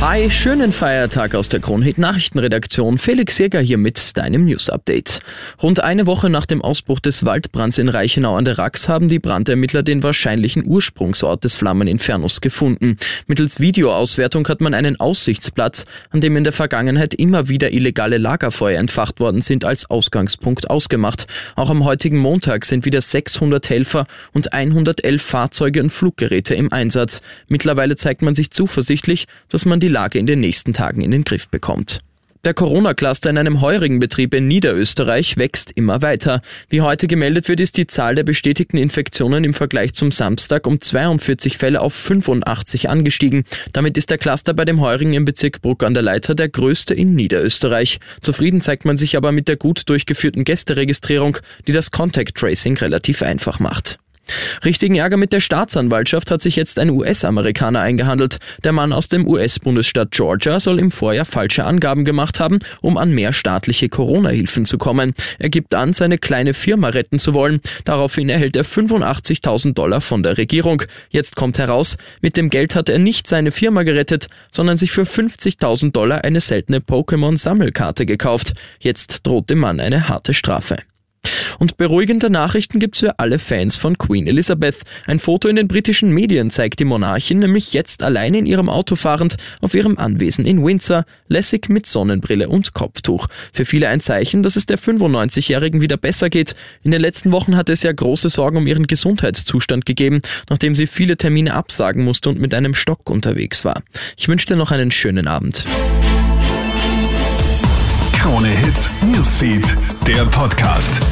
Hi, schönen Feiertag aus der Kronhit Nachrichtenredaktion. Felix Jäger hier mit deinem News Update. Rund eine Woche nach dem Ausbruch des Waldbrands in Reichenau an der Rax haben die Brandermittler den wahrscheinlichen Ursprungsort des Flammeninfernos gefunden. Mittels Videoauswertung hat man einen Aussichtsplatz, an dem in der Vergangenheit immer wieder illegale Lagerfeuer entfacht worden sind, als Ausgangspunkt ausgemacht. Auch am heutigen Montag sind wieder 600 Helfer und 111 Fahrzeuge und Fluggeräte im Einsatz. Mittlerweile zeigt man sich zuversichtlich, dass man die Lage in den nächsten Tagen in den Griff bekommt. Der Corona-Cluster in einem heurigen Betrieb in Niederösterreich wächst immer weiter. Wie heute gemeldet wird, ist die Zahl der bestätigten Infektionen im Vergleich zum Samstag um 42 Fälle auf 85 angestiegen. Damit ist der Cluster bei dem heurigen im Bezirk Bruck an der Leiter der größte in Niederösterreich. Zufrieden zeigt man sich aber mit der gut durchgeführten Gästeregistrierung, die das Contact Tracing relativ einfach macht. Richtigen Ärger mit der Staatsanwaltschaft hat sich jetzt ein US-Amerikaner eingehandelt. Der Mann aus dem US-Bundesstaat Georgia soll im Vorjahr falsche Angaben gemacht haben, um an mehr staatliche Corona-Hilfen zu kommen. Er gibt an, seine kleine Firma retten zu wollen. Daraufhin erhält er 85.000 Dollar von der Regierung. Jetzt kommt heraus, mit dem Geld hat er nicht seine Firma gerettet, sondern sich für 50.000 Dollar eine seltene Pokémon-Sammelkarte gekauft. Jetzt droht dem Mann eine harte Strafe. Und beruhigende Nachrichten gibt's für alle Fans von Queen Elizabeth. Ein Foto in den britischen Medien zeigt die Monarchin nämlich jetzt allein in ihrem Auto fahrend auf ihrem Anwesen in Windsor, lässig mit Sonnenbrille und Kopftuch. Für viele ein Zeichen, dass es der 95-Jährigen wieder besser geht. In den letzten Wochen hatte es ja große Sorgen um ihren Gesundheitszustand gegeben, nachdem sie viele Termine absagen musste und mit einem Stock unterwegs war. Ich wünsche dir noch einen schönen Abend. Krone Hits, Newsfeed, der Podcast.